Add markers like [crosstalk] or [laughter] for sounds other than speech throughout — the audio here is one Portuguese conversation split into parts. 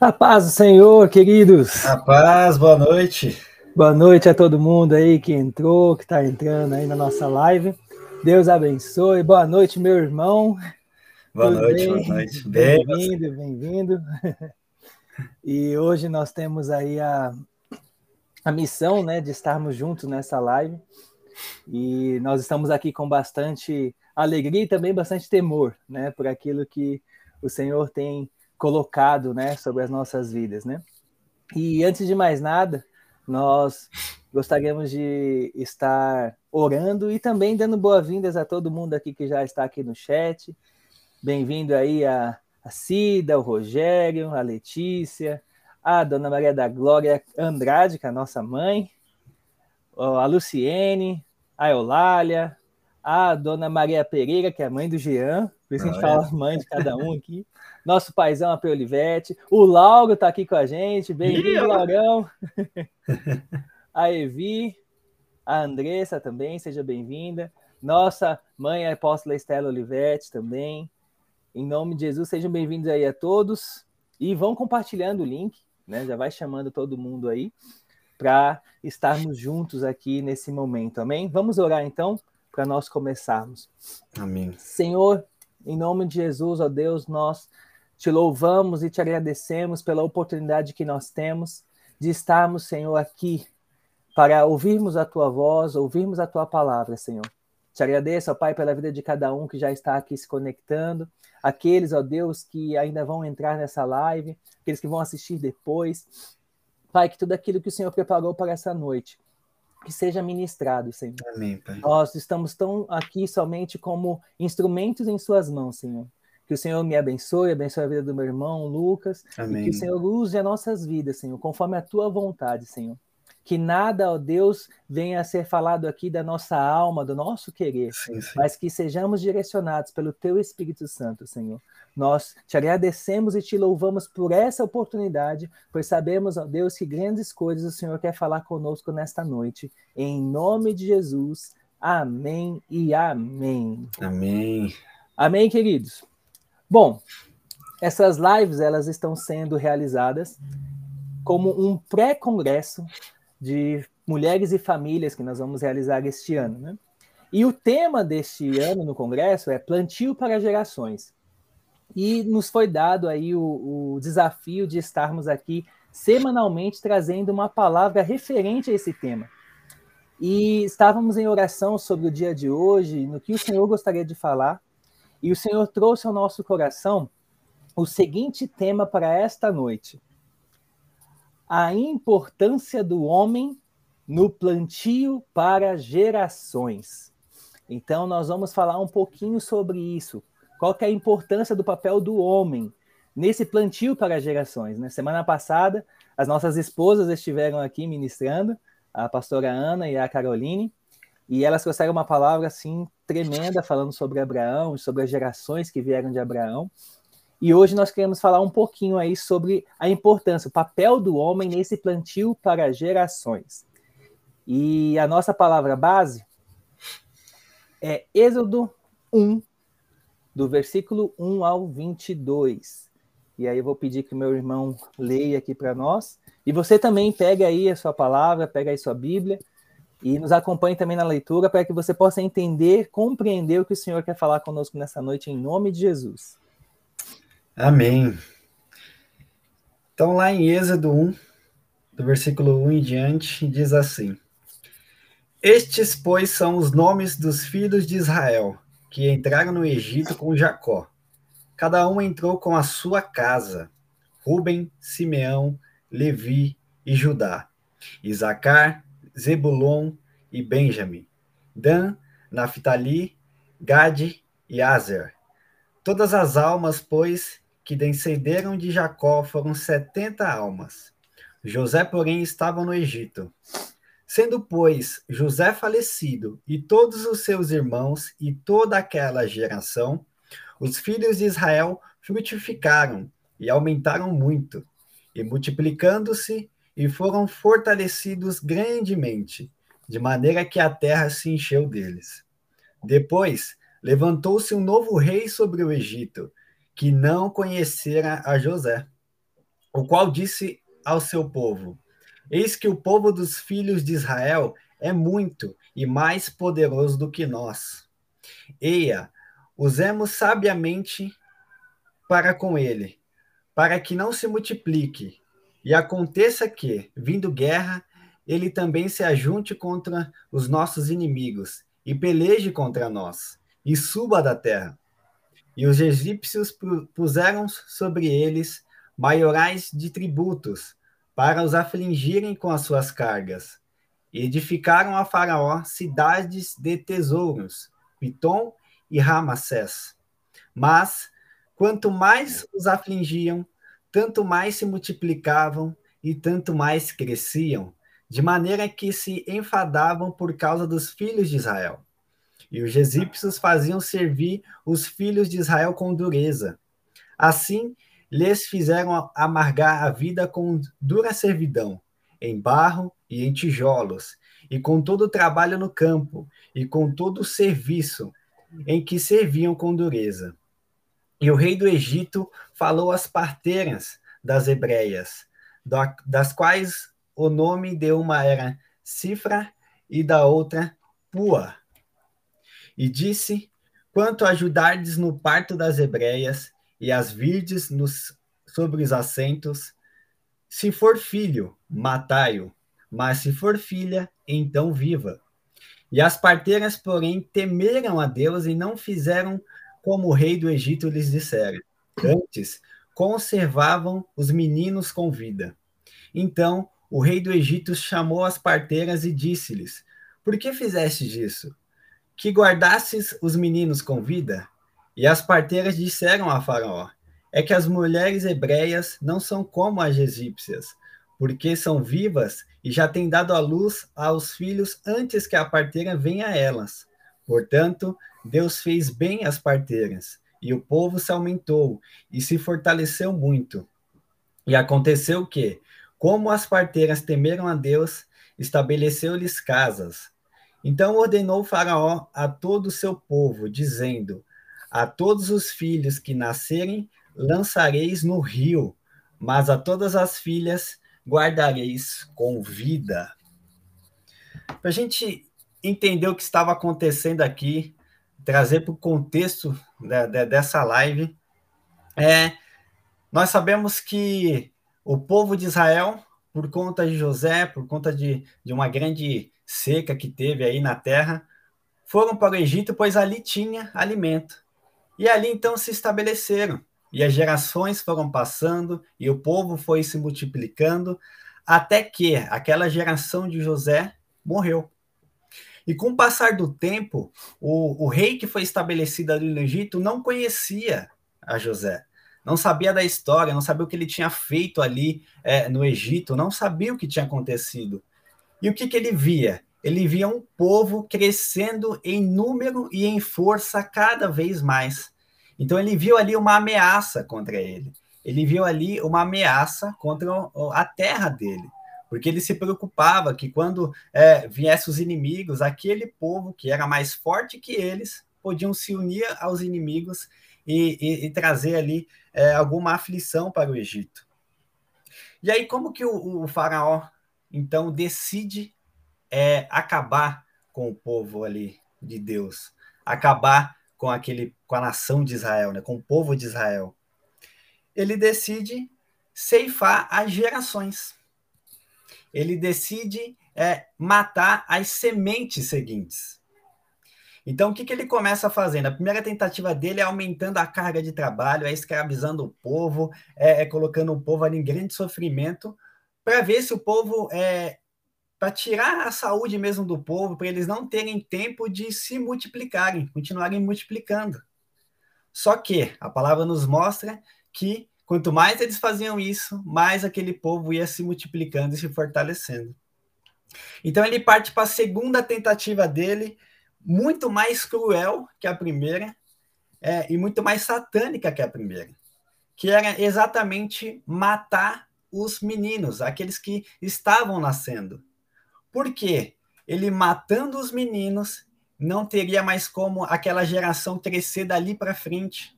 A paz do Senhor, queridos. A paz, boa noite. Boa noite a todo mundo aí que entrou, que está entrando aí na nossa live. Deus abençoe. Boa noite, meu irmão. Boa Tudo noite, bem? boa noite. Bem-vindo, bem-vindo. [laughs] E hoje nós temos aí a, a missão né, de estarmos juntos nessa live. E nós estamos aqui com bastante alegria e também bastante temor, né, por aquilo que o Senhor tem colocado, né, sobre as nossas vidas, né? E antes de mais nada, nós gostaríamos de estar orando e também dando boas-vindas a todo mundo aqui que já está aqui no chat. Bem-vindo aí a, a Cida, o Rogério, a Letícia, a Dona Maria da Glória Andrade, que é a nossa mãe, a Luciene, a Eulália, a Dona Maria Pereira, que é a mãe do Jean, por isso a gente ah, fala é? mãe de cada um aqui. Nosso paizão, a Olivete. O Lauro está aqui com a gente. Bem-vindo, Laurão. [laughs] a Evi, a Andressa também, seja bem-vinda. Nossa mãe, a apóstola Estela Olivete também. Em nome de Jesus, sejam bem-vindos aí a todos. E vão compartilhando o link, né? Já vai chamando todo mundo aí para estarmos juntos aqui nesse momento. Amém? Vamos orar então para nós começarmos. Amém. Senhor, em nome de Jesus, ó Deus, nós te louvamos e te agradecemos pela oportunidade que nós temos de estarmos, Senhor, aqui para ouvirmos a tua voz, ouvirmos a tua palavra, Senhor. Te agradeço, ó Pai, pela vida de cada um que já está aqui se conectando, aqueles, ó Deus, que ainda vão entrar nessa live, aqueles que vão assistir depois. Pai, que tudo aquilo que o Senhor preparou para essa noite que seja ministrado, Senhor. Amém, Pai. Nós estamos tão aqui somente como instrumentos em Suas mãos, Senhor. Que o Senhor me abençoe, abençoe a vida do meu irmão Lucas, Amém. e que o Senhor use as nossas vidas, Senhor, conforme a Tua vontade, Senhor que nada, ó Deus, venha a ser falado aqui da nossa alma, do nosso querer, sim, sim. mas que sejamos direcionados pelo Teu Espírito Santo, Senhor. Nós te agradecemos e te louvamos por essa oportunidade, pois sabemos, ó Deus, que grandes coisas o Senhor quer falar conosco nesta noite. Em nome de Jesus, amém e amém. Amém. Amém, queridos. Bom, essas lives elas estão sendo realizadas como um pré-congresso de mulheres e famílias que nós vamos realizar este ano. Né? E o tema deste ano no Congresso é Plantio para Gerações. E nos foi dado aí o, o desafio de estarmos aqui semanalmente trazendo uma palavra referente a esse tema. E estávamos em oração sobre o dia de hoje, no que o Senhor gostaria de falar, e o Senhor trouxe ao nosso coração o seguinte tema para esta noite: a importância do homem no plantio para gerações. Então, nós vamos falar um pouquinho sobre isso. Qual é a importância do papel do homem nesse plantio para gerações? Né? Semana passada, as nossas esposas estiveram aqui ministrando, a pastora Ana e a Caroline, e elas trouxeram uma palavra assim tremenda falando sobre Abraão, sobre as gerações que vieram de Abraão. E hoje nós queremos falar um pouquinho aí sobre a importância, o papel do homem nesse plantio para gerações. E a nossa palavra base é Êxodo 1, do versículo 1 ao 22. E aí eu vou pedir que meu irmão leia aqui para nós. E você também pega aí a sua palavra, pega aí sua Bíblia e nos acompanhe também na leitura para que você possa entender, compreender o que o Senhor quer falar conosco nessa noite, em nome de Jesus. Amém. Então, lá em Êxodo 1, do versículo 1 em diante, diz assim: Estes, pois, são os nomes dos filhos de Israel, que entraram no Egito com Jacó. Cada um entrou com a sua casa: Ruben, Simeão, Levi e Judá, Isacar, Zebulon e Benjamim, Dan, Naphtali, Gade e Azer. Todas as almas, pois, que descenderam de Jacó foram setenta almas. José, porém, estava no Egito. Sendo, pois, José falecido e todos os seus irmãos e toda aquela geração, os filhos de Israel frutificaram e aumentaram muito, e multiplicando-se, e foram fortalecidos grandemente, de maneira que a terra se encheu deles. Depois, levantou-se um novo rei sobre o Egito, que não conhecera a José, o qual disse ao seu povo: Eis que o povo dos filhos de Israel é muito e mais poderoso do que nós. Eia, usemos sabiamente para com ele, para que não se multiplique, e aconteça que, vindo guerra, ele também se ajunte contra os nossos inimigos e peleje contra nós, e suba da terra. E os egípcios puseram sobre eles maiorais de tributos, para os afligirem com as suas cargas. E edificaram a Faraó cidades de tesouros, Pitom e Ramassés. Mas, quanto mais os afligiam, tanto mais se multiplicavam e tanto mais cresciam, de maneira que se enfadavam por causa dos filhos de Israel. E os egípcios faziam servir os filhos de Israel com dureza. Assim, lhes fizeram amargar a vida com dura servidão, em barro e em tijolos, e com todo o trabalho no campo, e com todo o serviço em que serviam com dureza. E o rei do Egito falou às parteiras das hebreias, das quais o nome de uma era Cifra e da outra Pua. E disse: Quanto ajudardes no parto das hebreias, e as virdes nos, sobre os assentos. Se for filho, matai-o, mas se for filha, então viva. E as parteiras, porém, temeram a Deus e não fizeram como o rei do Egito lhes dissera. Antes, conservavam os meninos com vida. Então, o rei do Egito chamou as parteiras e disse-lhes: Por que fizestes isso? Que guardasses os meninos com vida? E as parteiras disseram a Faraó: É que as mulheres hebreias não são como as egípcias, porque são vivas e já têm dado à luz aos filhos antes que a parteira venha a elas. Portanto, Deus fez bem às parteiras, e o povo se aumentou e se fortaleceu muito. E aconteceu que, como as parteiras temeram a Deus, estabeleceu-lhes casas. Então ordenou Faraó a todo o seu povo, dizendo: a todos os filhos que nascerem lançareis no rio, mas a todas as filhas guardareis com vida. Para a gente entender o que estava acontecendo aqui, trazer para o contexto de, de, dessa live, é, nós sabemos que o povo de Israel, por conta de José, por conta de, de uma grande seca que teve aí na terra, foram para o Egito, pois ali tinha alimento. E ali então se estabeleceram. E as gerações foram passando e o povo foi se multiplicando até que aquela geração de José morreu. E com o passar do tempo, o, o rei que foi estabelecido ali no Egito não conhecia a José, não sabia da história, não sabia o que ele tinha feito ali é, no Egito, não sabia o que tinha acontecido. E o que, que ele via? ele via um povo crescendo em número e em força cada vez mais. Então ele viu ali uma ameaça contra ele. Ele viu ali uma ameaça contra a terra dele, porque ele se preocupava que quando é, viessem os inimigos, aquele povo que era mais forte que eles podiam se unir aos inimigos e, e, e trazer ali é, alguma aflição para o Egito. E aí como que o, o faraó então decide é acabar com o povo ali de Deus, acabar com aquele com a nação de Israel, né, com o povo de Israel. Ele decide ceifar as gerações. Ele decide é, matar as sementes seguintes. Então, o que, que ele começa fazendo? A primeira tentativa dele é aumentando a carga de trabalho, é escravizando o povo, é, é colocando o povo ali em grande sofrimento, para ver se o povo é, para tirar a saúde mesmo do povo, para eles não terem tempo de se multiplicarem, continuarem multiplicando. Só que a palavra nos mostra que quanto mais eles faziam isso, mais aquele povo ia se multiplicando e se fortalecendo. Então ele parte para a segunda tentativa dele, muito mais cruel que a primeira é, e muito mais satânica que a primeira, que era exatamente matar os meninos, aqueles que estavam nascendo. Por quê? Ele matando os meninos, não teria mais como aquela geração crescer dali para frente.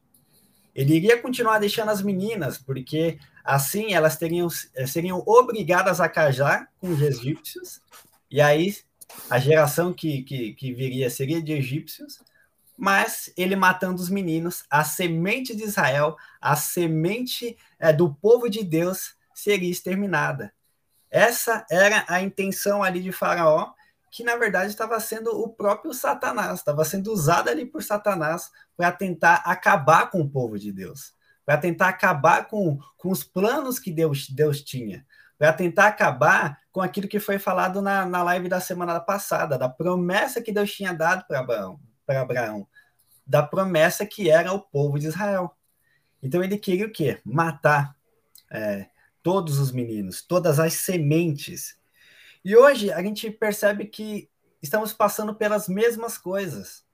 Ele iria continuar deixando as meninas, porque assim elas teriam, eh, seriam obrigadas a casar com os egípcios, e aí a geração que, que, que viria seria de egípcios, mas ele matando os meninos, a semente de Israel, a semente é, do povo de Deus seria exterminada. Essa era a intenção ali de Faraó, que na verdade estava sendo o próprio Satanás, estava sendo usado ali por Satanás para tentar acabar com o povo de Deus, para tentar acabar com, com os planos que Deus, Deus tinha, para tentar acabar com aquilo que foi falado na, na live da semana passada, da promessa que Deus tinha dado para Abraão, Abraão, da promessa que era o povo de Israel. Então ele queria o quê? Matar é, todos os meninos, todas as sementes e hoje a gente percebe que estamos passando pelas mesmas coisas.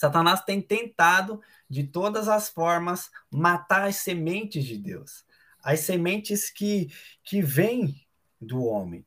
Satanás tem tentado, de todas as formas, matar as sementes de Deus, as sementes que, que vêm do homem.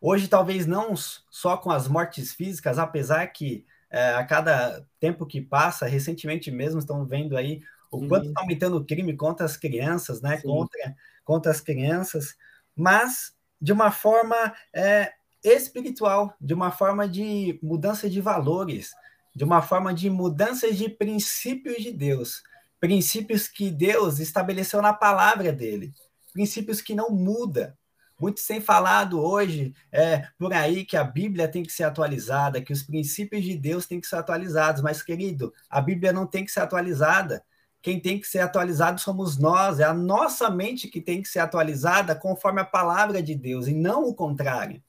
Hoje, talvez não só com as mortes físicas, apesar que é, a cada tempo que passa, recentemente mesmo, estão vendo aí o quanto está aumentando o crime contra as crianças, né? Contra, contra as crianças, mas de uma forma é, espiritual, de uma forma de mudança de valores, de uma forma de mudança de princípios de Deus, princípios que Deus estabeleceu na palavra dele, princípios que não muda. Muitos têm falado hoje é, por aí que a Bíblia tem que ser atualizada, que os princípios de Deus têm que ser atualizados, mas, querido, a Bíblia não tem que ser atualizada. Quem tem que ser atualizado somos nós, é a nossa mente que tem que ser atualizada conforme a palavra de Deus, e não o contrário.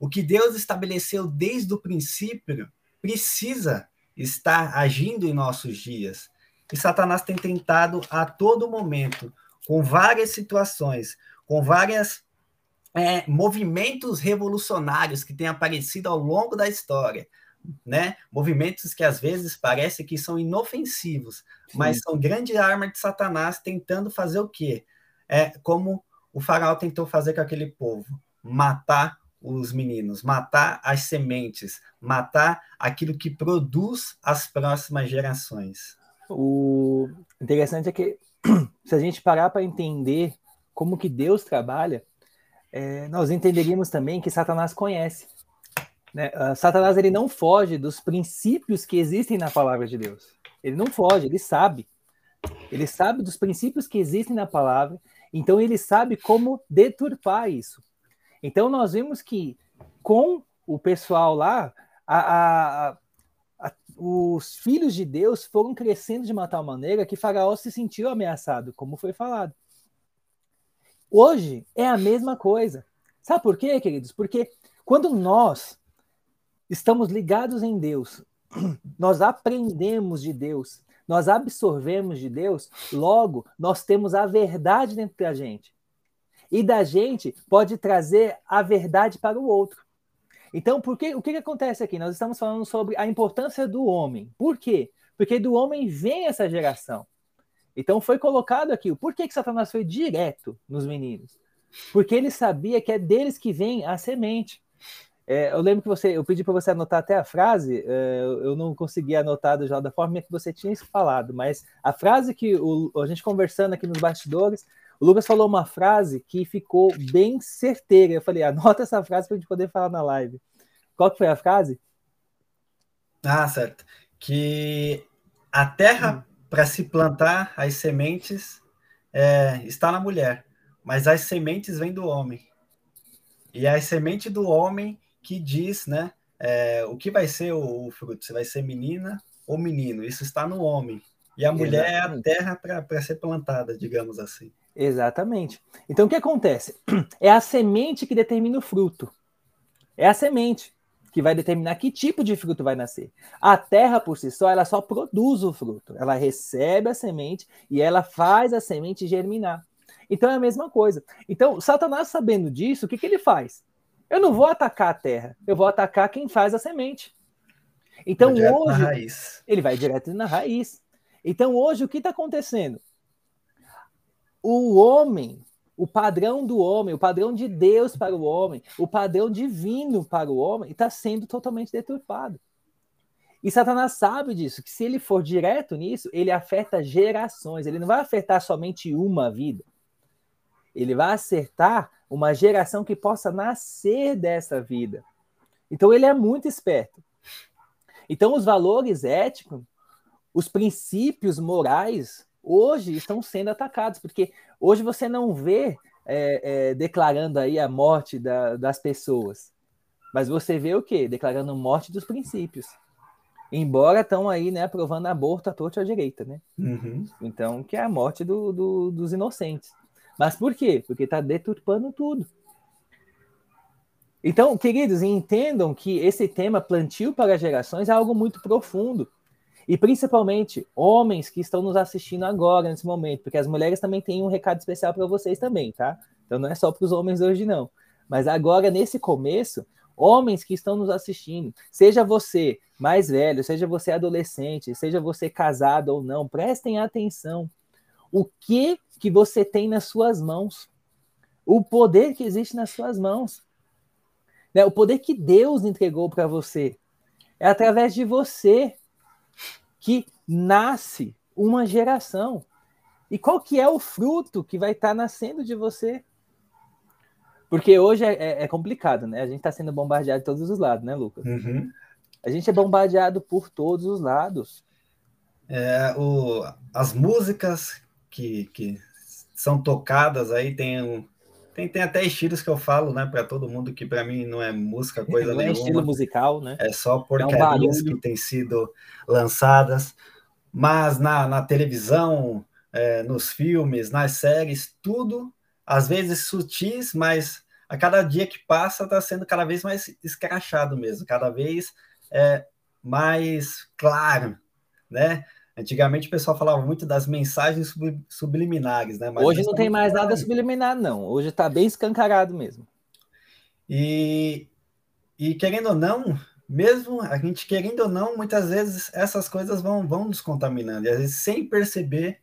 O que Deus estabeleceu desde o princípio precisa estar agindo em nossos dias. E Satanás tem tentado a todo momento, com várias situações, com vários é, movimentos revolucionários que têm aparecido ao longo da história, né? Movimentos que às vezes parece que são inofensivos, Sim. mas são grande arma de Satanás tentando fazer o quê? É como o faraó tentou fazer com aquele povo, matar os meninos, matar as sementes, matar aquilo que produz as próximas gerações. O interessante é que [clears throat] se a gente parar para entender como que Deus trabalha, é, nós entenderíamos também que Satanás conhece. Né? Uh, Satanás ele não foge dos princípios que existem na palavra de Deus. Ele não foge, ele sabe. Ele sabe dos princípios que existem na palavra, então ele sabe como deturpar isso. Então nós vimos que com o pessoal lá, a, a, a, os filhos de Deus foram crescendo de uma tal maneira que Faraó se sentiu ameaçado, como foi falado. Hoje é a mesma coisa. Sabe por quê, queridos? Porque quando nós estamos ligados em Deus, [clears throat] nós aprendemos de Deus, nós absorvemos de Deus, logo nós temos a verdade dentro da gente. E da gente pode trazer a verdade para o outro. Então, por que, o que, que acontece aqui? Nós estamos falando sobre a importância do homem. Por quê? Porque do homem vem essa geração. Então foi colocado aqui. Por que, que Satanás foi direto nos meninos? Porque ele sabia que é deles que vem a semente. É, eu lembro que você, eu pedi para você anotar até a frase, é, eu não consegui anotar já da forma que você tinha falado, mas a frase que o, a gente conversando aqui nos bastidores, o Lucas falou uma frase que ficou bem certeira. Eu falei, anota essa frase para a gente poder falar na live. Qual que foi a frase? Ah, certo. Que a terra hum. para se plantar as sementes é, está na mulher, mas as sementes vêm do homem. E é a semente do homem que diz, né, é, o que vai ser o, o, fruto, se vai ser menina ou menino. Isso está no homem. E a mulher Exatamente. é a terra para ser plantada, digamos assim. Exatamente. Então o que acontece? [clears throat] É a semente que determina o fruto. É a semente que vai determinar que tipo de fruto vai nascer. A terra por si só, ela só produz o fruto. Ela recebe a semente e ela faz a semente germinar. Então é a mesma coisa. Então, Satanás sabendo disso, o que, que ele faz? Eu não vou atacar a terra, eu vou atacar quem faz a semente. Então hoje ele vai direto na raiz. Então hoje o que está acontecendo? O homem o padrão do homem, o padrão de Deus para o homem, o padrão divino para o homem está sendo totalmente deturpado. E Satanás sabe disso, que se ele for direto nisso, ele afeta gerações, ele não vai afetar somente uma vida. Ele vai acertar uma geração que possa nascer dessa vida. Então ele é muito esperto. Então os valores éticos, os princípios morais, hoje estão sendo atacados, porque hoje você não vê é, é, declarando aí a morte da, das pessoas, mas você vê o quê? Declarando morte dos princípios. Embora estão aí, né, aprovando aborto à torta à direita, né? Uhum. Então, que é a morte do, do, dos inocentes. Mas por quê? Porque está deturpando tudo. Então, queridos, entendam que esse tema plantio para gerações é algo muito profundo. E principalmente homens que estão nos assistindo agora, nesse momento, porque as mulheres também têm um recado especial para vocês também, tá? Então não é só para os homens hoje, não. Mas agora, nesse começo, homens que estão nos assistindo, seja você mais velho, seja você adolescente, seja você casado ou não, prestem atenção. O que que você tem nas suas mãos? O poder que existe nas suas mãos. Né? O poder que Deus entregou para você. É através de você que nasce uma geração. E qual que é o fruto que vai estar tá nascendo de você? Porque hoje é, é, é complicado, né? A gente está sendo bombardeado de todos os lados, né, Lucas? Uhum. A gente é bombardeado por todos os lados. É, o, as músicas que, que são tocadas aí tem, tem, tem até estilos que eu falo, né, para todo mundo que para mim não é música coisa não nenhuma. É estilo musical, né? É só porcarias é um que têm sido lançadas, mas na, na televisão, é, nos filmes, nas séries, tudo às vezes sutis, mas a cada dia que passa está sendo cada vez mais escrachado mesmo, cada vez é, mais claro, né? Antigamente o pessoal falava muito das mensagens subliminares, né? Mas Hoje não tem mais nada subliminar, não. Hoje está bem escancarado mesmo. E, e querendo ou não, mesmo a gente querendo ou não, muitas vezes essas coisas vão, vão nos contaminando. E às vezes, sem perceber,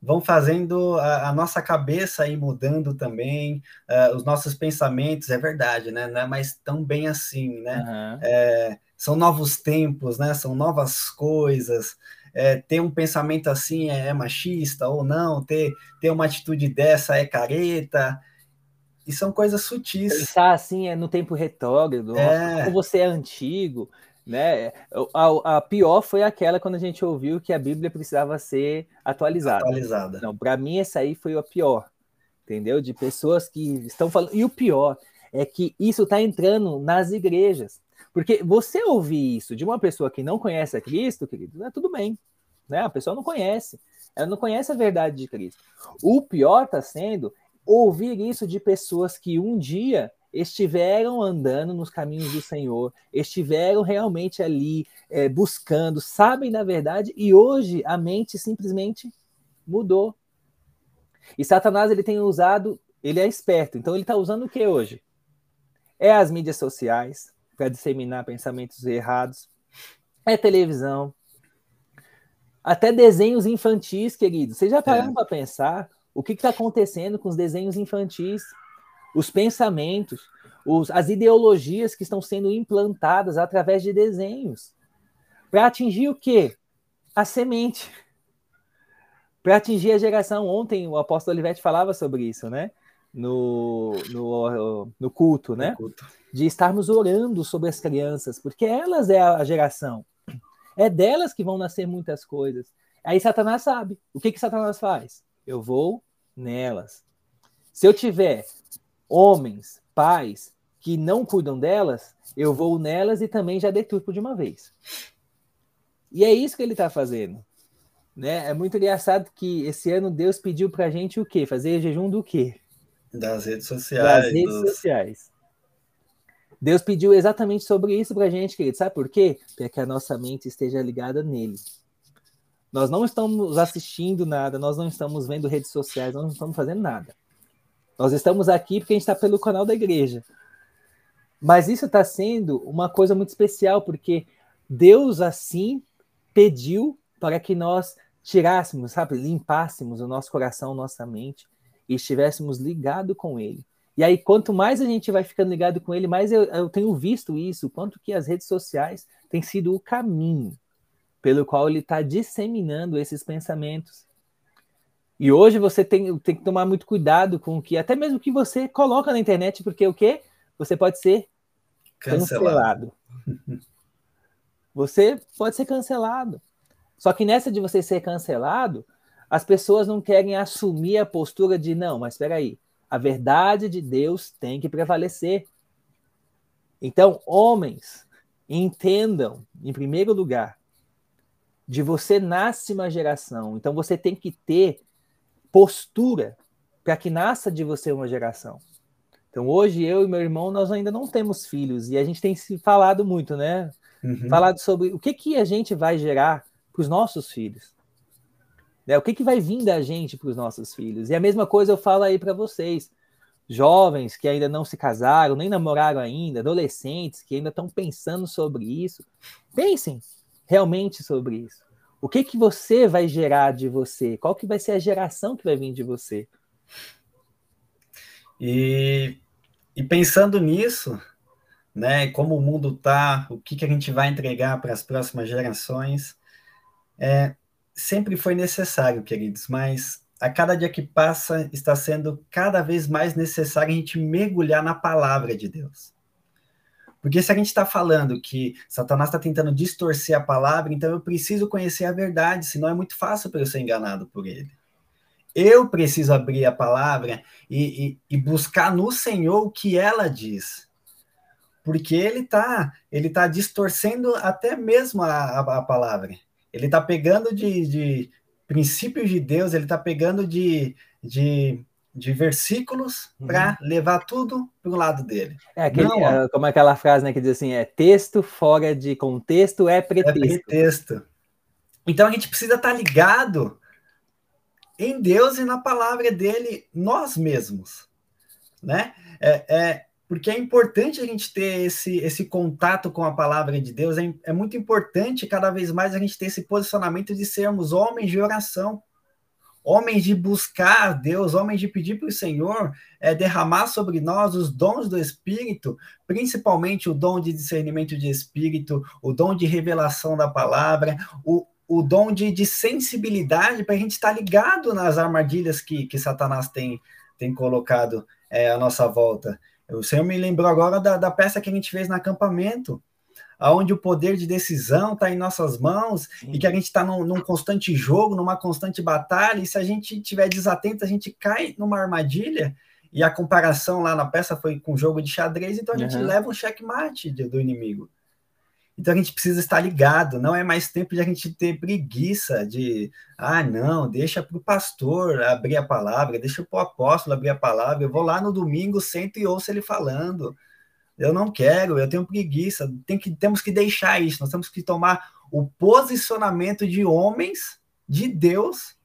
vão fazendo a, a, nossa cabeça ir mudando também, uh, os nossos pensamentos, é verdade, né? Não é mais tão bem assim, né? Uhum. É, são novos tempos, né? São novas coisas. É, ter um pensamento assim é, é, machista ou não, ter, ter uma atitude dessa é careta. E são coisas sutis. Pensar assim é no tempo retrógrado, é. ou você é antigo. Né? A, a, pior foi aquela quando a gente ouviu que a Bíblia precisava ser atualizada. Atualizada. Não, para mim essa aí foi a pior, entendeu? De pessoas que estão falando. E o pior é que isso está entrando nas igrejas, porque você ouvir isso de uma pessoa que não conhece a Cristo, querido, é tudo bem, né? A pessoa não conhece, ela não conhece a verdade de Cristo. O pior está sendo ouvir isso de pessoas que um dia estiveram andando nos caminhos do Senhor, estiveram realmente ali é, buscando, sabem da verdade e hoje a mente simplesmente mudou. E Satanás ele tem usado, ele é esperto, então ele está usando o que hoje? É as mídias sociais para disseminar pensamentos errados, é televisão, até desenhos infantis, querido. Vocês já pararam é. para pensar o que está acontecendo com os desenhos infantis? os pensamentos, os, as ideologias que estão sendo implantadas através de desenhos. Para atingir o quê? A semente. [laughs] Para atingir a geração. Ontem o apóstolo Olivetti falava sobre isso, né? No, no, no culto, né? No culto. De estarmos orando sobre as crianças, porque elas é a geração. É delas que vão nascer muitas coisas. Aí Satanás sabe. O que, que Satanás faz? Eu vou nelas. Se eu tiver homens, pais que não cuidam delas, eu vou nelas e também já deturpo de uma vez. E é isso que ele está fazendo. Né? É muito engraçado que esse ano Deus pediu para a gente o quê? Fazer jejum do quê? Das redes sociais. Das redes dos... sociais. Deus pediu exatamente sobre isso para a gente, querido. Sabe por quê? Para que a nossa mente esteja ligada nele. Nós não estamos assistindo nada, nós não estamos vendo redes sociais, nós não estamos fazendo nada. Nós estamos aqui porque a gente está pelo canal da igreja. Mas isso está sendo uma coisa muito especial, porque Deus assim pediu para que nós tirássemos, sabe, limpássemos o nosso coração, nossa mente e estivéssemos ligados com Ele. E aí, quanto mais a gente vai ficando ligado com Ele, mais eu, eu tenho visto isso, quanto que as redes sociais tem sido o caminho pelo qual ele está disseminando esses pensamentos. E hoje você tem, tem que tomar muito cuidado com o que, até mesmo que você coloca na internet, porque o quê? Você pode ser cancelado. cancelado. Você pode ser cancelado. Só que nessa de você ser cancelado, as pessoas não querem assumir a postura de não, mas espera aí, a verdade de Deus tem que prevalecer. Então, homens, entendam, em primeiro lugar, de você nasce uma geração. Então você tem que ter postura para que nasça de você uma geração. Então hoje eu e meu irmão nós ainda não temos filhos e a gente tem se falado muito, né? Uhum. Falado sobre o que que a gente vai gerar para os nossos filhos. Né? O que que vai vir da gente para os nossos filhos? E a mesma coisa eu falo aí para vocês, jovens que ainda não se casaram, nem namoraram ainda, adolescentes que ainda estão pensando sobre isso. Pensem realmente sobre isso. O que que você vai gerar de você? Qual que vai ser a geração que vai vir de você? E, e pensando nisso, né, como o mundo tá, o que que a gente vai entregar para as próximas gerações, é, sempre foi necessário, queridos, mas a cada dia que passa está sendo cada vez mais necessário a gente mergulhar na palavra de Deus. Porque se a gente está falando que Satanás está tentando distorcer a palavra, então eu preciso conhecer a verdade, senão é muito fácil para eu ser enganado por ele. Eu preciso abrir a palavra e, e, e buscar no Senhor o que ela diz. Porque ele está ele tá distorcendo até mesmo a, a, a palavra. Ele está pegando de, de princípios de Deus, ele está pegando de, de de versículos uhum. para levar tudo para o lado dele. É aquele, Não, é, como é aquela frase né, que diz assim: é texto fora de contexto é pretexto. É pretexto. Então a gente precisa estar tá ligado em Deus e na palavra dele nós mesmos, né? É, é, porque é importante a gente ter esse, esse contato com a palavra de Deus, é, é muito importante cada vez mais a gente ter esse posicionamento de sermos homens de oração homens de buscar Deus, homens de pedir para o Senhor é, derramar sobre nós os dons do Espírito, principalmente o dom de discernimento de Espírito, o dom de revelação da palavra, o, o dom de, de sensibilidade para a gente estar ligado nas armadilhas que, que Satanás tem, tem colocado é, à nossa volta. O Senhor me lembrou agora da, da peça que a gente fez no acampamento, onde o poder de decisão está em nossas mãos Sim. e que a gente está num, num, constante jogo, numa constante batalha, e se a gente tiver desatento, a gente cai numa armadilha. E a comparação lá na peça foi com jogo de xadrez, então a gente uhum. leva um checkmate do inimigo. Então a gente precisa estar ligado, não é mais tempo de a gente ter preguiça de, ah, não, deixa para o pastor abrir a palavra, deixa para o apóstolo abrir a palavra, eu vou lá no domingo, sento e ouço ele falando. Eu não quero, eu tenho preguiça. Tem que, temos que deixar isso. Nós temos que tomar o posicionamento de homens de Deus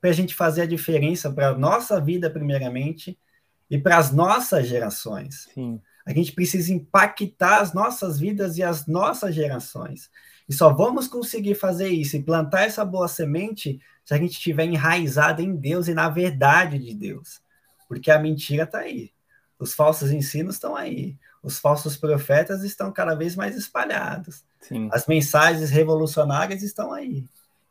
para a gente fazer a diferença para a nossa vida, primeiramente, e para as nossas gerações. Sim. A gente precisa impactar as nossas vidas e as nossas gerações. E só vamos conseguir fazer isso e plantar essa boa semente se a gente estiver enraizado em Deus e na verdade de Deus. Porque a mentira está aí. Os falsos ensinos estão aí os falsos profetas estão cada vez mais espalhados. Sim. As mensagens revolucionárias estão aí.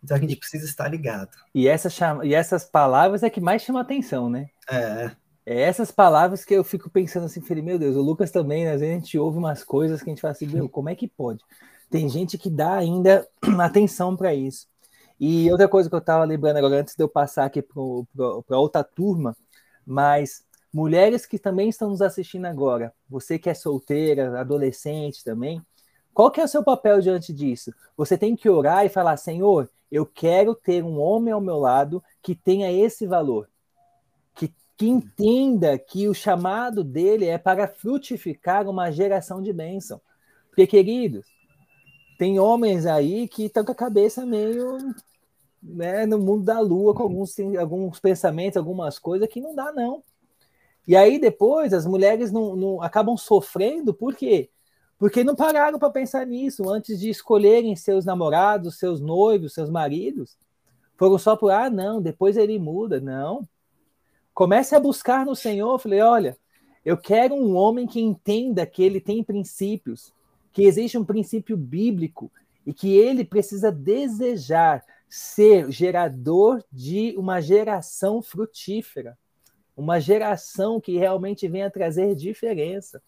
Então a gente precisa estar ligado. E, essa chama, e essas palavras é que mais chama atenção, né? É. É essas palavras que eu fico pensando assim, falei, meu Deus, o Lucas também, né? às vezes a gente ouve umas coisas que a gente fala assim, meu, como é que pode? Tem gente que dá ainda [clears throat] atenção para isso. E outra coisa que eu estava lembrando agora, antes de eu passar aqui para outra turma, mas mulheres que também estão nos assistindo agora, você que é solteira, adolescente também, qual que é o seu papel diante disso? Você tem que orar e falar, Senhor, eu quero ter um homem ao meu lado que tenha esse valor, que, que entenda que o chamado dele é para frutificar uma geração de bênção. Porque, queridos, tem homens aí que estão com a cabeça meio né, no mundo da lua, com alguns, alguns pensamentos, algumas coisas que não dá, não. E aí depois as mulheres não, não acabam sofrendo, por quê? Porque não pararam para pensar nisso antes de escolherem seus namorados, seus noivos, seus maridos. Foram só por, ah, não, depois ele muda. Não. Comece a buscar no Senhor. Eu falei, olha, eu quero um homem que entenda que ele tem princípios, que existe um princípio bíblico e que ele precisa desejar ser gerador de uma geração frutífera, uma geração que realmente venha trazer diferença.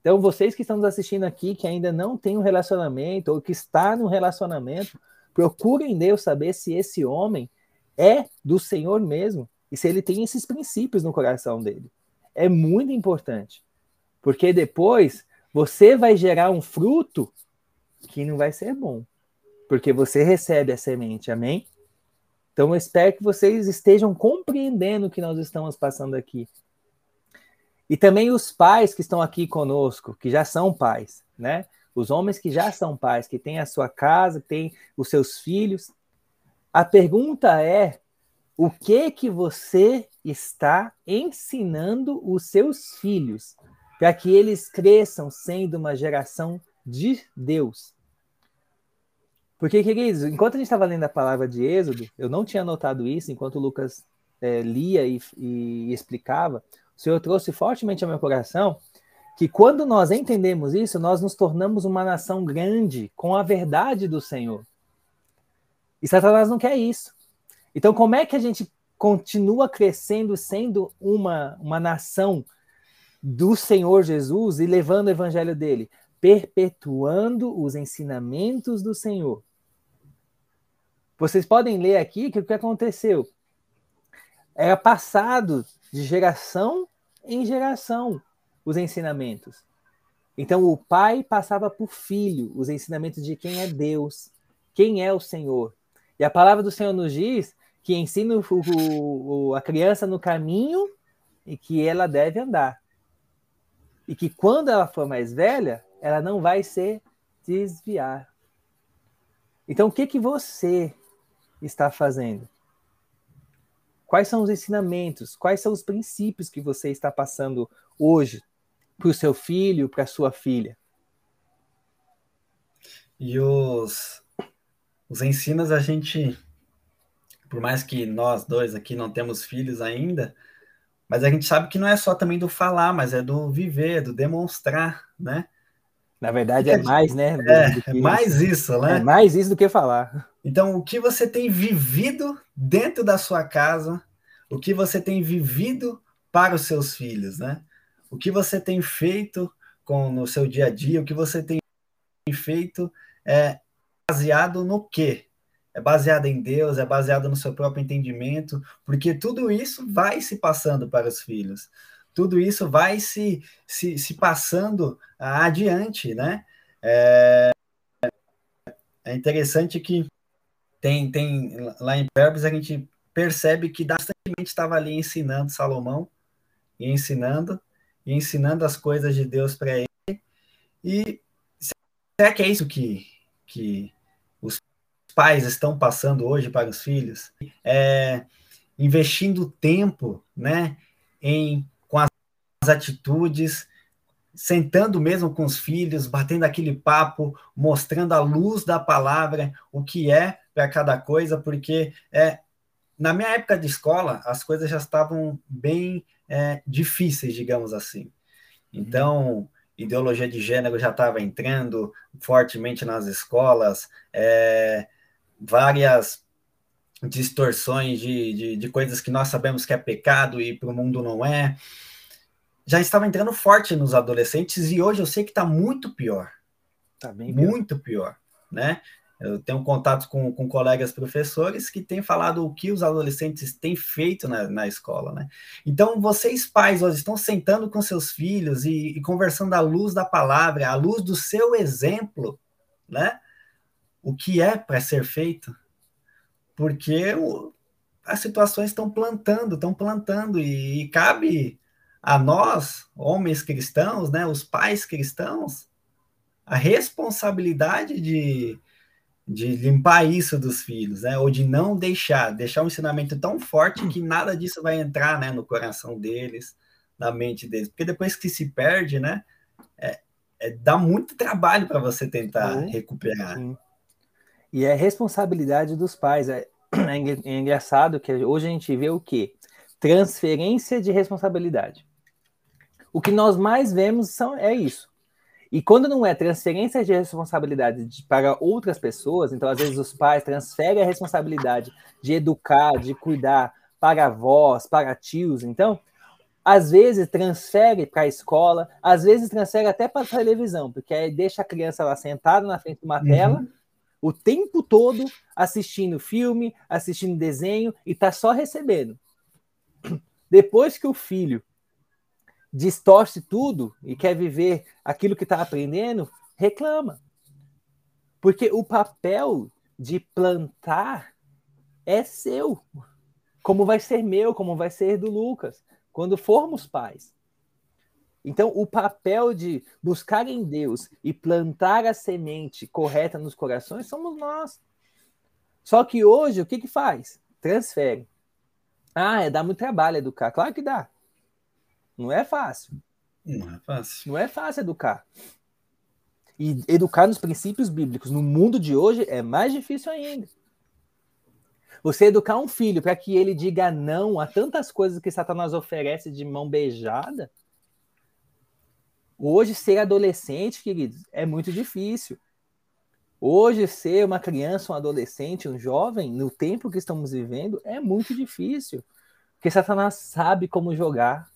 Então, vocês que estão nos assistindo aqui, que ainda não tem um relacionamento ou que está no relacionamento, procurem Deus saber se esse homem é do Senhor mesmo e se ele tem esses princípios no coração dele. É muito importante, porque depois você vai gerar um fruto que não vai ser bom, porque você recebe a semente, amém? Então eu espero que vocês estejam compreendendo o que nós estamos passando aqui. E também os pais que estão aqui conosco, que já são pais, né? Os homens que já são pais, que têm a sua casa, têm os seus filhos. A pergunta é: o que que você está ensinando os seus filhos para que eles cresçam sendo uma geração de Deus? Porque, queridos, enquanto a gente estava lendo a palavra de Êxodo, eu não tinha notado isso, enquanto o Lucas é, lia e, e explicava, o Senhor trouxe fortemente ao meu coração que quando nós entendemos isso, nós nos tornamos uma nação grande com a verdade do Senhor. E Satanás não quer isso. Então, como é que a gente continua crescendo sendo uma, uma nação do Senhor Jesus e levando o evangelho dele? Perpetuando os ensinamentos do Senhor. Vocês podem ler aqui que o que aconteceu era passado de geração em geração os ensinamentos. Então o pai passava por filho os ensinamentos de quem é Deus, quem é o Senhor. E a palavra do Senhor nos diz que ensina o, o, a criança no caminho e que ela deve andar. E que quando ela for mais velha, ela não vai se desviar. Então, o que, que você está fazendo? Quais são os ensinamentos? Quais são os princípios que você está passando hoje para o seu filho, para a sua filha? E os, os ensinos a gente, por mais que nós dois aqui não temos filhos ainda, mas a gente sabe que não é só também do falar, mas é do viver, do demonstrar, né? Na verdade é mais, né? É, mais isso, né? É mais isso do que falar. Então, o que você tem vivido dentro da sua casa, o que você tem vivido para os seus filhos, né? O que você tem feito com no seu dia a dia, o que você tem feito é baseado no quê? É baseado em Deus, é baseado no seu próprio entendimento, porque tudo isso vai se passando para os filhos. Tudo isso vai se, se, se passando adiante, né? É, é interessante que tem, tem lá em Provérbios a gente percebe que constantemente estava ali ensinando Salomão, e ensinando, e ensinando as coisas de Deus para ele. E será que é isso que, que pais estão passando hoje para os filhos? É, investindo tempo né, em, com as atitudes, sentando mesmo com os filhos, batendo aquele papo, mostrando a luz da palavra, o que é para cada coisa, porque é, na minha época de escola, as coisas já estavam bem é, difíceis, digamos assim. Então, ideologia de gênero já estava entrando fortemente nas escolas, é, várias distorções de, de, de, coisas que nós sabemos que é pecado e para o mundo não é. Já estava entrando forte nos adolescentes e hoje eu sei que está muito pior. Tá bem pior. Muito pior, né? Eu tenho contato com, com colegas professores que têm falado o que os adolescentes têm feito na, na escola, né? Então, vocês pais hoje estão sentando com seus filhos e, e conversando à luz da palavra, à luz do seu exemplo, né? O que é para ser feito? Porque o, as situações estão plantando, estão plantando, e, e cabe a nós, homens cristãos, né, os pais cristãos, a responsabilidade de, de limpar isso dos filhos, né? Ou de não deixar, deixar um ensinamento tão forte que nada disso vai entrar, né, no coração deles, na mente deles, porque depois que se perde, né, é, é dá muito trabalho para você tentar sim, recuperar. Sim. E é responsabilidade dos pais. É, [clears throat] é engraçado que hoje a gente vê o quê? Transferência de responsabilidade. O que nós mais vemos são, é isso. E quando não é transferência de responsabilidade de, para outras pessoas, então às vezes os pais transferem a responsabilidade de educar, de cuidar para avós, para tios, então às vezes transfere para a escola, às vezes transfere até para a televisão, porque aí deixa a criança lá sentada na frente de uma tela uhum. O tempo todo assistindo filme, assistindo desenho e tá só recebendo. Depois que o filho distorce tudo e quer viver aquilo que está aprendendo, reclama. Porque o papel de plantar é seu. Como vai ser meu, como vai ser do Lucas, quando formos pais. Então, o papel de buscar em Deus e plantar a semente correta nos corações somos nós. Só que hoje, o que, que faz? Transfere. Ah, é, dá muito trabalho educar. Claro que dá. Não é fácil. Não é fácil. Não é fácil educar. E educar nos princípios bíblicos no mundo de hoje é mais difícil ainda. Você educar um filho para que ele diga não a tantas coisas que Satanás oferece de mão beijada. Hoje, ser adolescente, queridos, é muito difícil. Hoje, ser uma criança, um adolescente, um jovem, no tempo que estamos vivendo, é muito difícil. Porque Satanás sabe como jogar.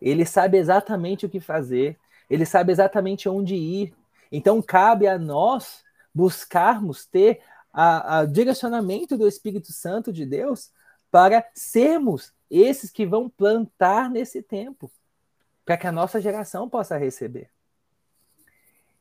Ele sabe exatamente o que fazer, ele sabe exatamente onde ir. Então, cabe a nós buscarmos ter o direcionamento do Espírito Santo de Deus para sermos esses que vão plantar nesse tempo, para que a nossa geração possa receber.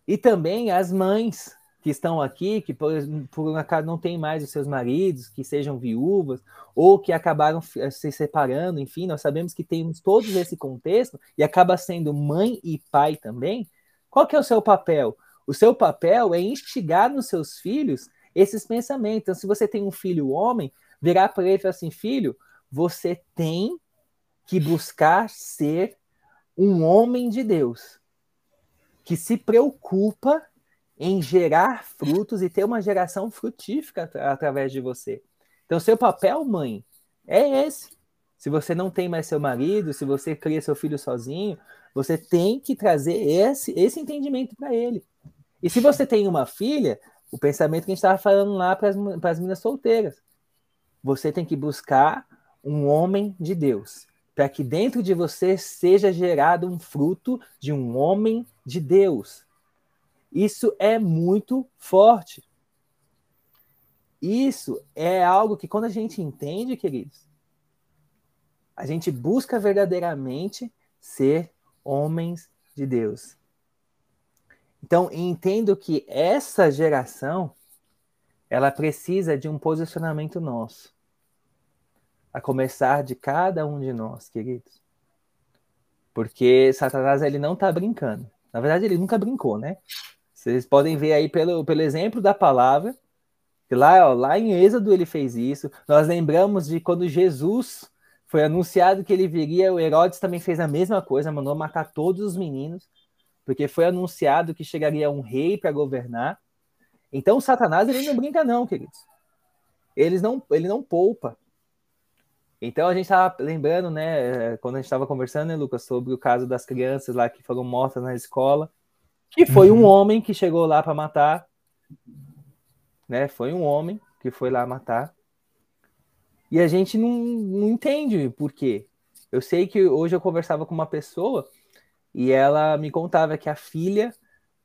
E também as mães, que estão aqui, que por, por um acaso não têm mais os seus maridos, que sejam viúvas, ou que acabaram eh, se separando, enfim, nós sabemos que temos todos esse contexto, e acaba sendo mãe e pai também. Qual que é o seu papel? O seu papel é instigar nos seus filhos esses pensamentos. Então, se você tem um filho homem, virar para ele e falar assim: filho, você tem que buscar ser um homem de Deus, que se preocupa em gerar frutos e ter uma geração frutífica através de você. Então, seu papel, mãe, é esse. Se você não tem mais seu marido, se você cria seu filho sozinho, você tem que trazer esse, esse entendimento para ele. E se você tem uma filha, o pensamento que a gente estava falando lá para as meninas solteiras, você tem que buscar um homem de Deus, para que dentro de você seja gerado um fruto de um homem de Deus. Isso é muito forte. Isso é algo que, quando a gente entende, queridos, a gente busca verdadeiramente ser homens de Deus. Então, entendo que essa geração ela precisa de um posicionamento nosso. A começar de cada um de nós, queridos. Porque Satanás ele não está brincando. Na verdade, ele nunca brincou, né? Vocês podem ver aí pelo, pelo exemplo da palavra, que lá, ó, lá em Êxodo ele fez isso. Nós lembramos de quando Jesus foi anunciado que ele viria, o Herodes também fez a mesma coisa, mandou matar todos os meninos, porque foi anunciado que chegaria um rei para governar. Então, Satanás ele não brinca não, queridos. Eles não, ele não poupa. Então a gente estava lembrando, né, quando a gente estava conversando, né, Lucas, sobre o caso das crianças lá que foram mortas na escola que foi um uhum. homem que chegou lá para matar, né? Foi um homem que foi lá matar. E a gente não, não entende por quê. Eu sei que hoje eu conversava com uma pessoa e ela me contava que a filha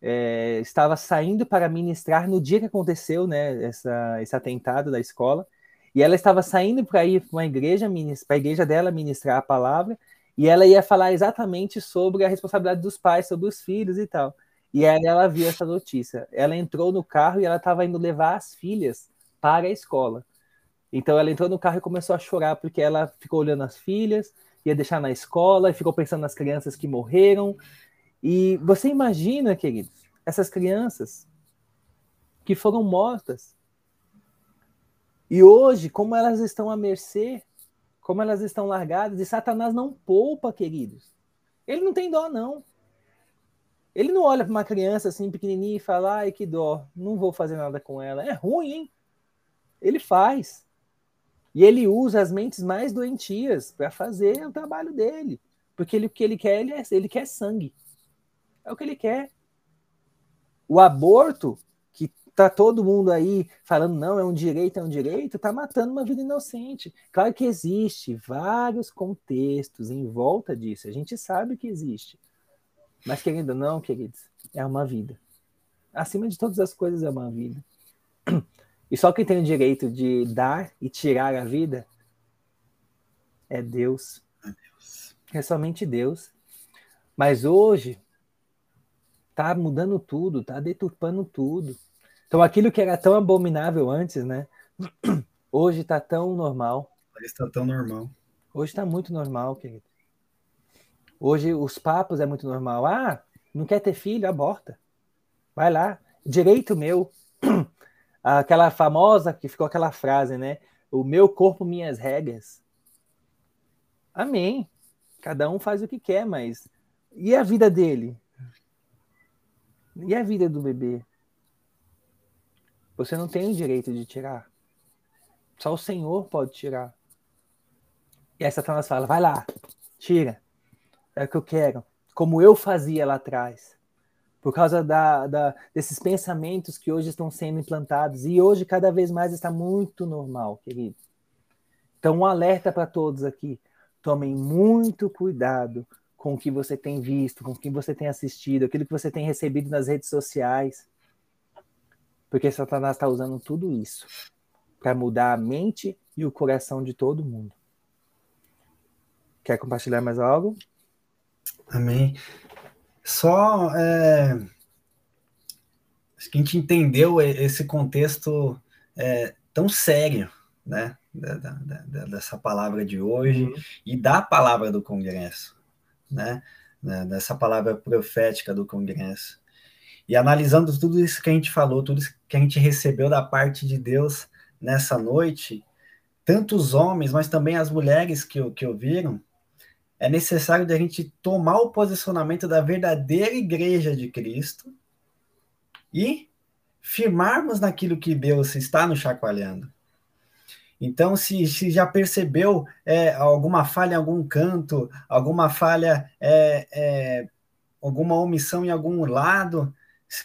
é, estava saindo para ministrar no dia que aconteceu, né? Essa, esse atentado da escola. E ela estava saindo para ir para uma igreja, para a igreja dela ministrar a palavra, e ela ia falar exatamente sobre a responsabilidade dos pais sobre os filhos e tal. E aí ela viu essa notícia. Ela entrou no carro e ela estava indo levar as filhas para a escola. Então ela entrou no carro e começou a chorar porque ela ficou olhando as filhas, ia deixar na escola e ficou pensando nas crianças que morreram. E você imagina, queridos, essas crianças que foram mortas. E hoje, como elas estão à mercê, como elas estão largadas, e Satanás não poupa, queridos. Ele não tem dó, não. Ele não olha para uma criança assim pequenininha e fala: ai, que dó, não vou fazer nada com ela. É ruim, hein? Ele faz. E ele usa as mentes mais doentias para fazer o trabalho dele. Porque ele, o que ele quer, ele, é, ele quer sangue. É o que ele quer. O aborto, tá todo mundo aí falando, não, é um direito, é um direito, tá matando uma vida inocente. Claro que existe vários contextos em volta disso, a gente sabe que existe. Mas, querendo ou não, queridos, é uma vida. Acima de todas as coisas, é uma vida. E só quem tem o direito de dar e tirar a vida é Deus. É, Deus. é somente Deus. Mas hoje tá mudando tudo, tá deturpando tudo. Então aquilo que era tão abominável antes, né? [clears throat] Hoje tá tão normal. Está tão normal. Hoje tá muito normal, querido. Hoje os papos é muito normal. Ah, não quer ter filho? Aborta. Vai lá. Direito meu. [clears throat] Aquela famosa que ficou aquela frase, né? O meu corpo, minhas regras. Amém. Cada um faz o que quer, mas e a vida dele? E a vida do bebê? Você não tem o direito de tirar. Só o Senhor pode tirar. E aí Satanás fala: vai lá, tira. É o que eu quero. Como eu fazia lá atrás. Por causa da, da, desses pensamentos que hoje estão sendo implantados. E hoje, cada vez mais, está muito normal, querido. Então, um alerta para todos aqui. Tomem muito cuidado com o que você tem visto, com o que você tem assistido, aquilo que você tem recebido nas redes sociais. Porque Satanás está usando tudo isso para mudar a mente e o coração de todo mundo. Quer compartilhar mais algo? Amém. Só é, acho que a gente entendeu esse contexto é, tão sério, né? da, da, dessa palavra de hoje uhum. e da palavra do Congresso, né? Dessa palavra profética do Congresso. E analisando tudo isso que a gente falou, tudo isso que a gente recebeu da parte de Deus nessa noite, tanto os homens, mas também as mulheres que, que ouviram, é necessário a gente tomar o posicionamento da verdadeira igreja de Cristo e firmarmos naquilo que Deus está nos chacoalhando. Então, se, se já percebeu é, alguma falha em algum canto, alguma falha, é, é, alguma omissão em algum lado,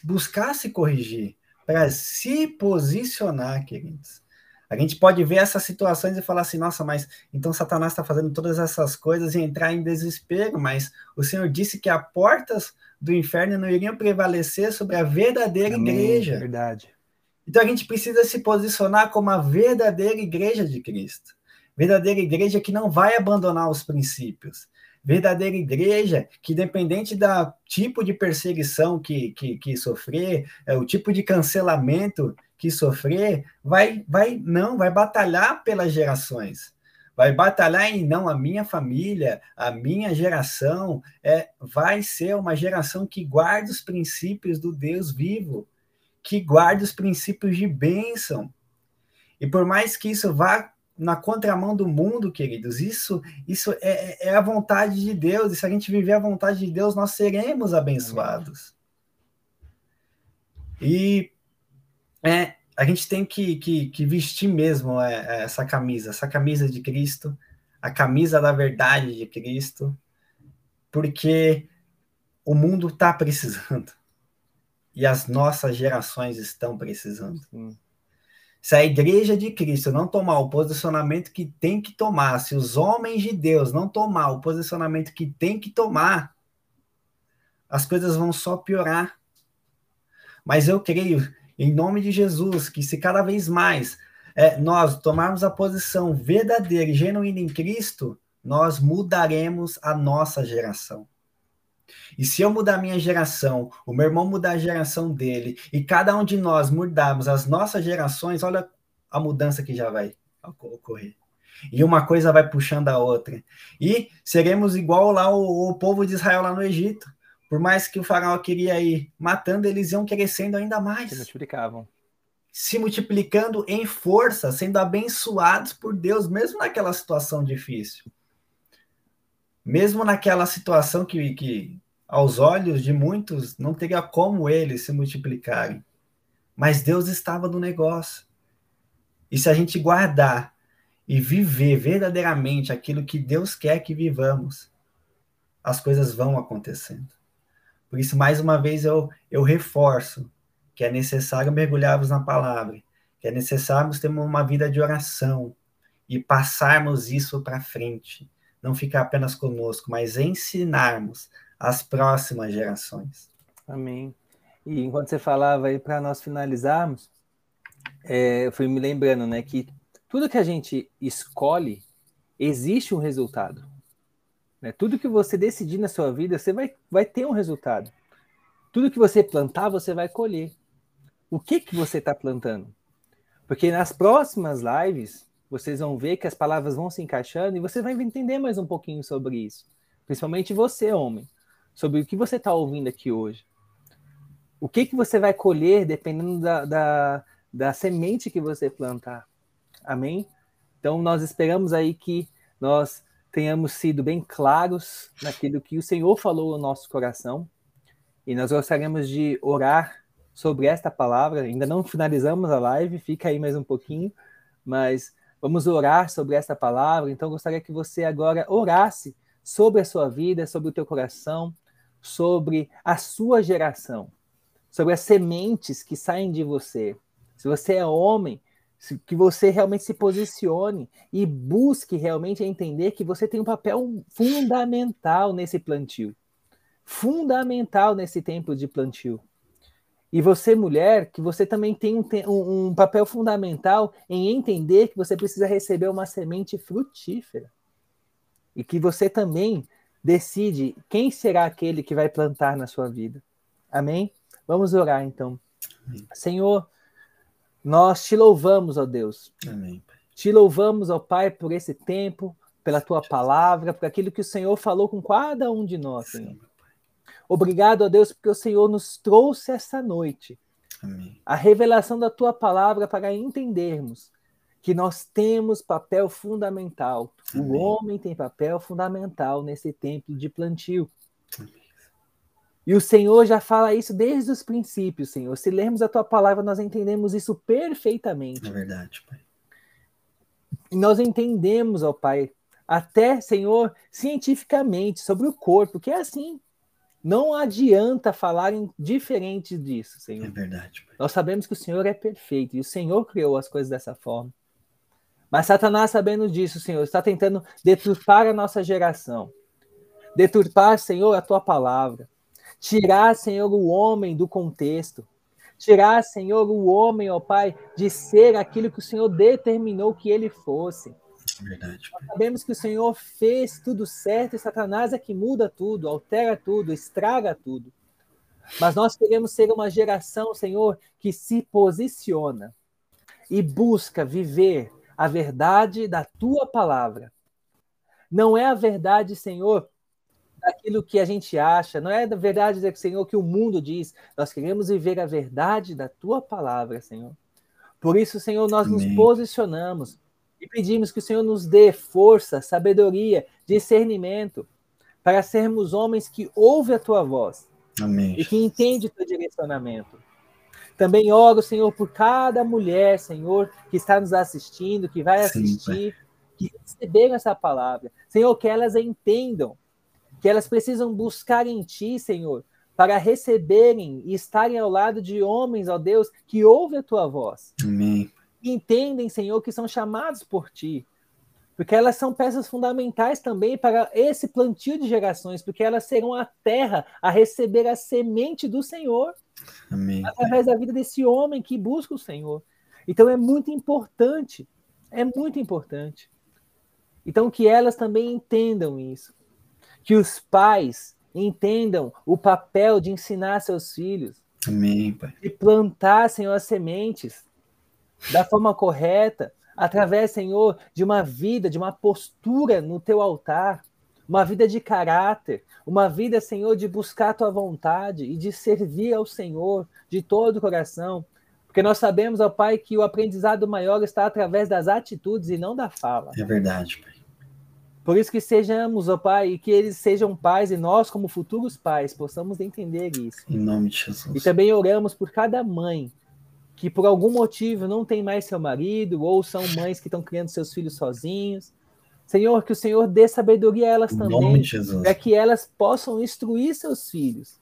buscar se corrigir, para se posicionar, queridos. A gente pode ver essas situações e falar assim, nossa, mas então Satanás está fazendo todas essas coisas e entrar em desespero, mas o Senhor disse que as portas do inferno não iriam prevalecer sobre a verdadeira Amém, igreja. Verdade. Então a gente precisa se posicionar como a verdadeira igreja de Cristo. Verdadeira igreja que não vai abandonar os princípios. Verdadeira igreja que, independente do tipo de perseguição que, que, que sofrer, é, o tipo de cancelamento que sofrer, vai, vai não, vai batalhar pelas gerações vai batalhar em não a minha família, a minha geração, é, vai ser uma geração que guarda os princípios do Deus vivo, que guarde os princípios de bênção. E por mais que isso vá na contramão do mundo, queridos, isso, isso é, é a vontade de Deus. E se a gente viver a vontade de Deus, nós seremos abençoados. E é, a gente tem que, que, que vestir mesmo é, é, essa camisa, essa camisa de Cristo, a camisa da verdade de Cristo, porque o mundo está precisando e as nossas gerações estão precisando. Sim. Se a igreja de Cristo não tomar o posicionamento que tem que tomar, se os homens de Deus não tomar o posicionamento que tem que tomar, as coisas vão só piorar. Mas eu creio, em nome de Jesus, que se cada vez mais é, nós tomarmos a posição verdadeira e genuína em Cristo, nós mudaremos a nossa geração. E se eu mudar a minha geração, o meu irmão mudar a geração dele, e cada um de nós mudarmos as nossas gerações, olha a mudança que já vai ocorrer. E uma coisa vai puxando a outra. E seremos igual lá o, o povo de Israel lá no Egito. Por mais que o faraó queria ir matando, eles iam crescendo ainda mais. Se multiplicavam. Se multiplicando em força, sendo abençoados por Deus, mesmo naquela situação difícil mesmo naquela situação que, que aos olhos de muitos não teria como eles se multiplicarem. Mas Deus estava no negócio. E se a gente guardar e viver verdadeiramente aquilo que Deus quer que vivamos, as coisas vão acontecendo. Por isso, mais uma vez, eu, eu reforço que é necessário mergulharmos na palavra, que é necessário termos uma vida de oração e passarmos isso para frente. Não ficar apenas conosco, mas ensinarmos as próximas gerações. Amém. E enquanto você falava aí, para nós finalizarmos, é, eu fui me lembrando, né, que tudo que a gente escolhe, existe um resultado. Né? Tudo que você decidir na sua vida, você vai, vai ter um resultado. Tudo que você plantar, você vai colher. O que, que você está plantando? Porque nas próximas lives, vocês vão ver que as palavras vão se encaixando e você vai entender mais um pouquinho sobre isso. Principalmente você, homem, sobre o que você está ouvindo aqui hoje. O que, que você vai colher dependendo da, da, da semente que você plantar. Amém? Então, nós esperamos aí que nós tenhamos sido bem claros naquilo que o Senhor falou ao nosso coração. E nós gostaríamos de orar sobre esta palavra. Ainda não finalizamos a live, fica aí mais um pouquinho, mas vamos orar sobre esta palavra. Então, gostaria que você agora orasse sobre a sua vida, sobre o teu coração, sobre a sua geração, sobre as sementes que saem de você. Se você é homem, que você realmente se posicione e busque realmente entender que você tem um papel fundamental nesse plantio. Fundamental nesse tempo de plantio. E você, mulher, que você também tem um, um, papel fundamental em entender que você precisa receber uma semente frutífera. E que você também decide quem será aquele que vai plantar na sua vida. Amém? Vamos orar então. Amém. Senhor, nós te louvamos, ó Deus. Amém. Te louvamos, ó Pai, por esse tempo, pela tua palavra, por aquilo que o Senhor falou com cada um de nós, Senhor. Obrigado, ó Deus, porque o Senhor nos trouxe esta noite Amém. a revelação da tua palavra para entendermos que nós temos papel fundamental. Amém. O homem tem papel fundamental nesse tempo de plantio. Amém. E o Senhor já fala isso desde os princípios, Senhor. Se lermos a tua palavra, nós entendemos isso perfeitamente. É verdade, Pai. E nós entendemos, ó Pai, até, Senhor, cientificamente sobre o corpo, que é assim. Não adianta falarem diferente disso, Senhor. É verdade. Pai. Nós sabemos que o Senhor é perfeito e o Senhor criou as coisas dessa forma. Mas Satanás, sabendo disso, Senhor, está tentando deturpar a nossa geração. Deturpar, Senhor, a tua palavra Tirar, Senhor, o homem do contexto. Tirar, Senhor, o homem, ó Pai, de ser aquilo que o Senhor determinou que ele fosse. Verdade. Nós sabemos que o Senhor fez tudo certo e Satanás é que muda tudo, altera tudo, estraga tudo. Mas nós queremos ser uma geração, Senhor, que se posiciona e busca viver a verdade da tua palavra. Não é a verdade, Senhor, daquilo que a gente acha, não é da verdade, Senhor, que o mundo diz. Nós queremos viver a verdade da tua palavra, Senhor. Por isso, Senhor, nós Amém. nos posicionamos e pedimos que o Senhor nos dê força, sabedoria, discernimento, para sermos homens que ouvem a tua voz Amém. e que entendem o teu direcionamento. Também oro, Senhor, por cada mulher, Senhor, que está nos assistindo, que vai assistir, Sim, que receberam essa palavra. Senhor, que elas entendam que elas precisam buscar em Ti, Senhor, para receberem e estarem ao lado de homens, ó Deus, que ouvem a Tua voz. Amém. Entendem, Senhor, que são chamados por Ti. Porque elas são peças fundamentais também para esse plantio de gerações, porque elas serão a terra a receber a semente do Senhor. Amém. Através da vida desse homem que busca o Senhor. Então é muito importante, é muito importante. Então que elas também entendam isso que os pais entendam o papel de ensinar seus filhos. Amém, Pai. E plantar, Senhor, as sementes da forma correta, através, Senhor, de uma vida, de uma postura no teu altar, uma vida de caráter, uma vida, Senhor, de buscar a tua vontade e de servir ao Senhor de todo o coração. Porque nós sabemos, ó Pai, que o aprendizado maior está através das atitudes e não da fala. É verdade, Pai. Por isso que sejamos, ó Pai, e que eles sejam pais e nós, como futuros pais, possamos entender isso. Em nome de Jesus. E também oramos por cada mãe que por algum motivo não tem mais seu marido, ou são mães que estão criando seus filhos sozinhos. Senhor, que o Senhor dê sabedoria a elas também, para que elas possam instruir seus filhos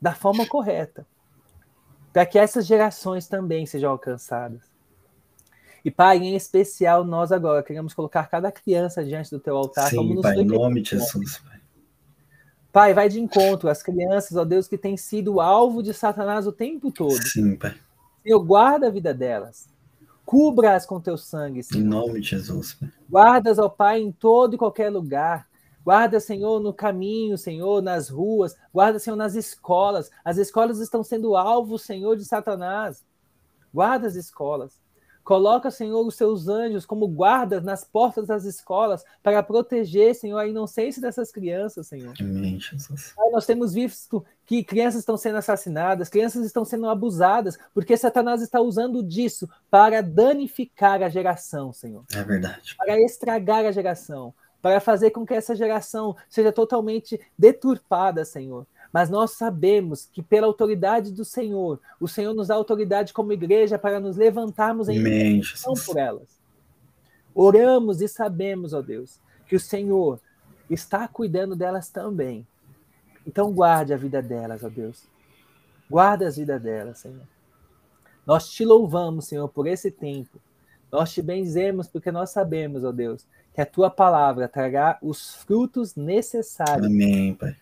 da forma correta, para que essas gerações também sejam alcançadas. E, Pai, em especial, nós agora queremos colocar cada criança diante do teu altar. Sim, como nos Pai, em nome de Jesus, Pai. Pai, vai de encontro às crianças, ó Deus, que têm sido alvo de Satanás o tempo todo. Sim, Pai. Senhor, guarda a vida delas. Cubra-as com teu sangue, Senhor. Em nome de Jesus, Pai. Guarda-as, ó Pai, em todo e qualquer lugar. Guarda, Senhor, no caminho, Senhor, nas ruas. Guarda, Senhor, nas escolas. As escolas estão sendo alvo, Senhor, de Satanás. Guarda as escolas. Coloca, Senhor, os seus anjos como guardas nas portas das escolas para proteger, Senhor, a inocência dessas crianças, Senhor. Amém, Jesus. Nós temos visto que crianças estão sendo assassinadas, crianças estão sendo abusadas, porque Satanás está usando disso para danificar a geração, Senhor. É verdade. Para estragar a geração, para fazer com que essa geração seja totalmente deturpada, Senhor. Mas nós sabemos que, pela autoridade do Senhor, o Senhor nos dá autoridade como igreja para nos levantarmos em oração por elas. Oramos e sabemos, ó Deus, que o Senhor está cuidando delas também. Então, guarde a vida delas, ó Deus. Guarda as vidas delas, Senhor. Nós te louvamos, Senhor, por esse tempo. Nós te benzemos porque nós sabemos, ó Deus, que a tua palavra trará os frutos necessários. Amém, Pai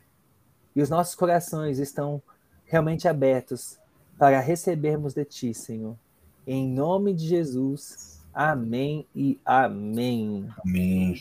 e os nossos corações estão realmente abertos para recebermos de Ti, Senhor. Em nome de Jesus. Amém e amém. Amém.